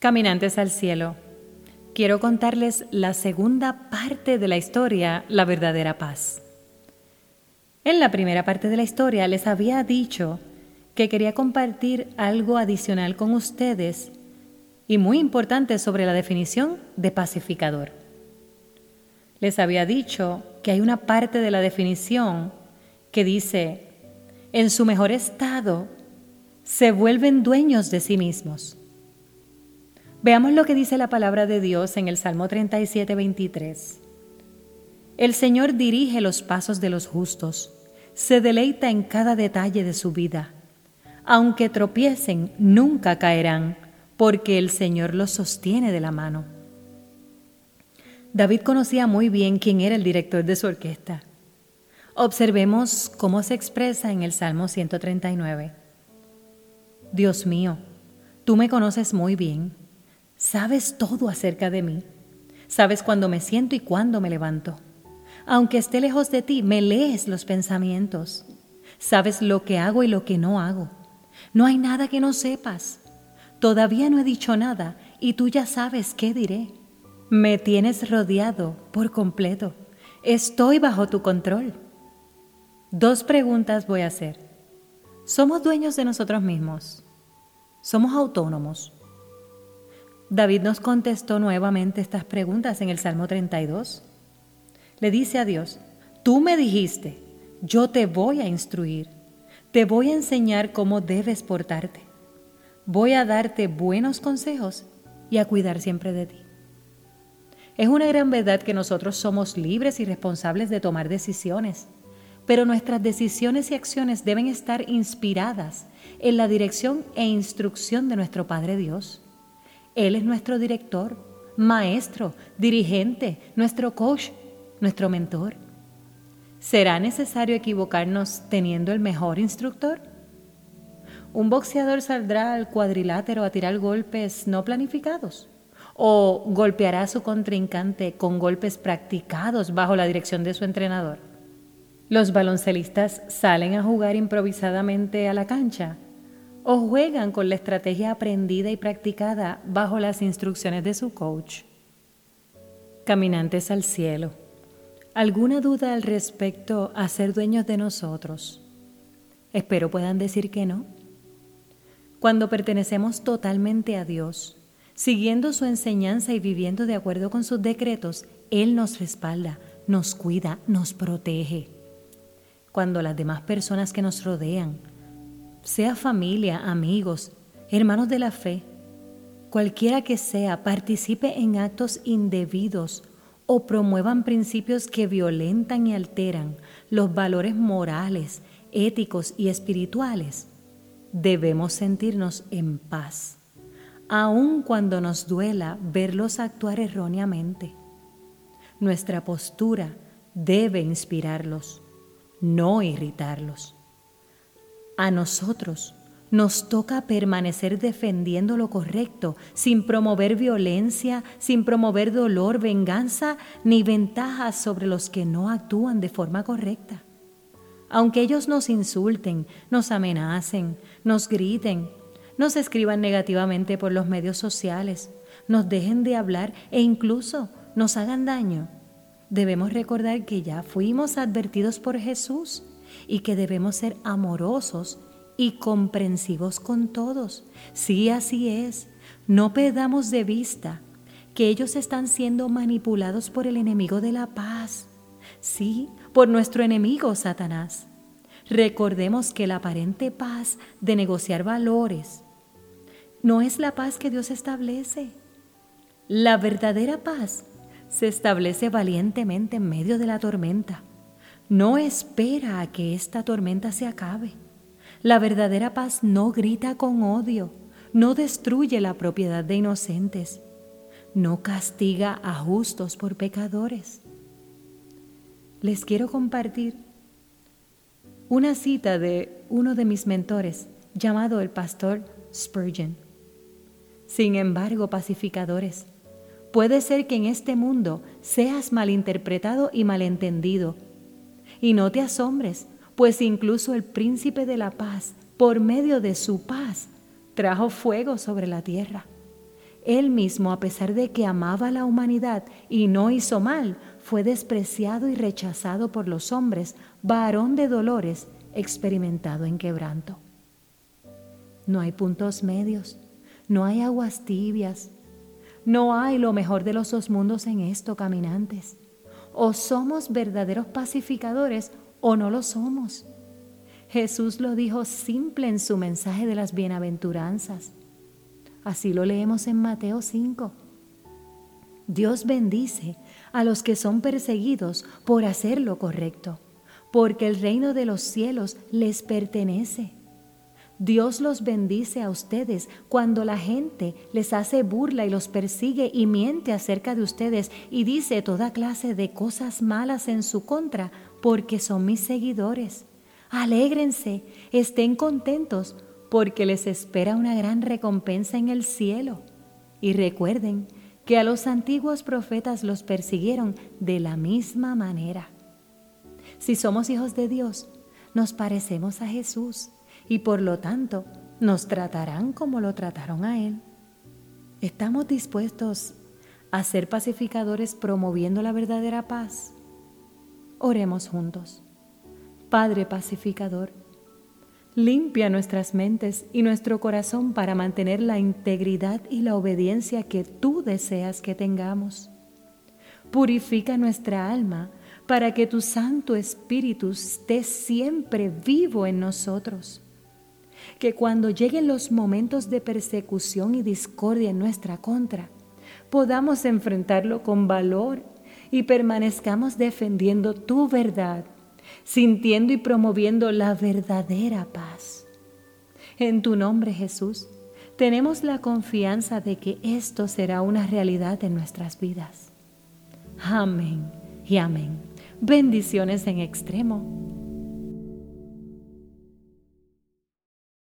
Caminantes al cielo, quiero contarles la segunda parte de la historia, La verdadera paz. En la primera parte de la historia les había dicho que quería compartir algo adicional con ustedes y muy importante sobre la definición de pacificador. Les había dicho que hay una parte de la definición que dice, en su mejor estado, se vuelven dueños de sí mismos. Veamos lo que dice la palabra de Dios en el Salmo 37, 23. El Señor dirige los pasos de los justos, se deleita en cada detalle de su vida. Aunque tropiecen, nunca caerán, porque el Señor los sostiene de la mano. David conocía muy bien quién era el director de su orquesta. Observemos cómo se expresa en el Salmo 139. Dios mío, tú me conoces muy bien Sabes todo acerca de mí. Sabes cuándo me siento y cuándo me levanto. Aunque esté lejos de ti, me lees los pensamientos. Sabes lo que hago y lo que no hago. No hay nada que no sepas. Todavía no he dicho nada y tú ya sabes qué diré. Me tienes rodeado por completo. Estoy bajo tu control. Dos preguntas voy a hacer. ¿Somos dueños de nosotros mismos? ¿Somos autónomos? David nos contestó nuevamente estas preguntas en el Salmo 32. Le dice a Dios, tú me dijiste, yo te voy a instruir, te voy a enseñar cómo debes portarte, voy a darte buenos consejos y a cuidar siempre de ti. Es una gran verdad que nosotros somos libres y responsables de tomar decisiones, pero nuestras decisiones y acciones deben estar inspiradas en la dirección e instrucción de nuestro Padre Dios. Él es nuestro director, maestro, dirigente, nuestro coach, nuestro mentor. ¿Será necesario equivocarnos teniendo el mejor instructor? ¿Un boxeador saldrá al cuadrilátero a tirar golpes no planificados? ¿O golpeará a su contrincante con golpes practicados bajo la dirección de su entrenador? Los baloncelistas salen a jugar improvisadamente a la cancha o juegan con la estrategia aprendida y practicada bajo las instrucciones de su coach. Caminantes al cielo. ¿Alguna duda al respecto a ser dueños de nosotros? Espero puedan decir que no. Cuando pertenecemos totalmente a Dios, siguiendo su enseñanza y viviendo de acuerdo con sus decretos, Él nos respalda, nos cuida, nos protege. Cuando las demás personas que nos rodean sea familia, amigos, hermanos de la fe, cualquiera que sea, participe en actos indebidos o promuevan principios que violentan y alteran los valores morales, éticos y espirituales, debemos sentirnos en paz, aun cuando nos duela verlos actuar erróneamente. Nuestra postura debe inspirarlos, no irritarlos. A nosotros nos toca permanecer defendiendo lo correcto, sin promover violencia, sin promover dolor, venganza, ni ventajas sobre los que no actúan de forma correcta. Aunque ellos nos insulten, nos amenacen, nos griten, nos escriban negativamente por los medios sociales, nos dejen de hablar e incluso nos hagan daño, debemos recordar que ya fuimos advertidos por Jesús y que debemos ser amorosos y comprensivos con todos. Sí, así es. No perdamos de vista que ellos están siendo manipulados por el enemigo de la paz. Sí, por nuestro enemigo Satanás. Recordemos que la aparente paz de negociar valores no es la paz que Dios establece. La verdadera paz se establece valientemente en medio de la tormenta no espera a que esta tormenta se acabe. La verdadera paz no grita con odio, no destruye la propiedad de inocentes, no castiga a justos por pecadores. Les quiero compartir una cita de uno de mis mentores llamado el pastor Spurgeon. Sin embargo, pacificadores, puede ser que en este mundo seas malinterpretado y malentendido y no te asombres, pues incluso el príncipe de la paz, por medio de su paz, trajo fuego sobre la tierra. Él mismo, a pesar de que amaba a la humanidad y no hizo mal, fue despreciado y rechazado por los hombres, varón de dolores, experimentado en quebranto. No hay puntos medios, no hay aguas tibias, no hay lo mejor de los dos mundos en esto, caminantes. O somos verdaderos pacificadores o no lo somos. Jesús lo dijo simple en su mensaje de las bienaventuranzas. Así lo leemos en Mateo 5. Dios bendice a los que son perseguidos por hacer lo correcto, porque el reino de los cielos les pertenece. Dios los bendice a ustedes cuando la gente les hace burla y los persigue y miente acerca de ustedes y dice toda clase de cosas malas en su contra porque son mis seguidores. Alégrense, estén contentos porque les espera una gran recompensa en el cielo. Y recuerden que a los antiguos profetas los persiguieron de la misma manera. Si somos hijos de Dios, nos parecemos a Jesús y por lo tanto nos tratarán como lo trataron a Él. ¿Estamos dispuestos a ser pacificadores promoviendo la verdadera paz? Oremos juntos. Padre pacificador, limpia nuestras mentes y nuestro corazón para mantener la integridad y la obediencia que tú deseas que tengamos. Purifica nuestra alma para que tu Santo Espíritu esté siempre vivo en nosotros que cuando lleguen los momentos de persecución y discordia en nuestra contra, podamos enfrentarlo con valor y permanezcamos defendiendo tu verdad, sintiendo y promoviendo la verdadera paz. En tu nombre, Jesús, tenemos la confianza de que esto será una realidad en nuestras vidas. Amén y amén. Bendiciones en extremo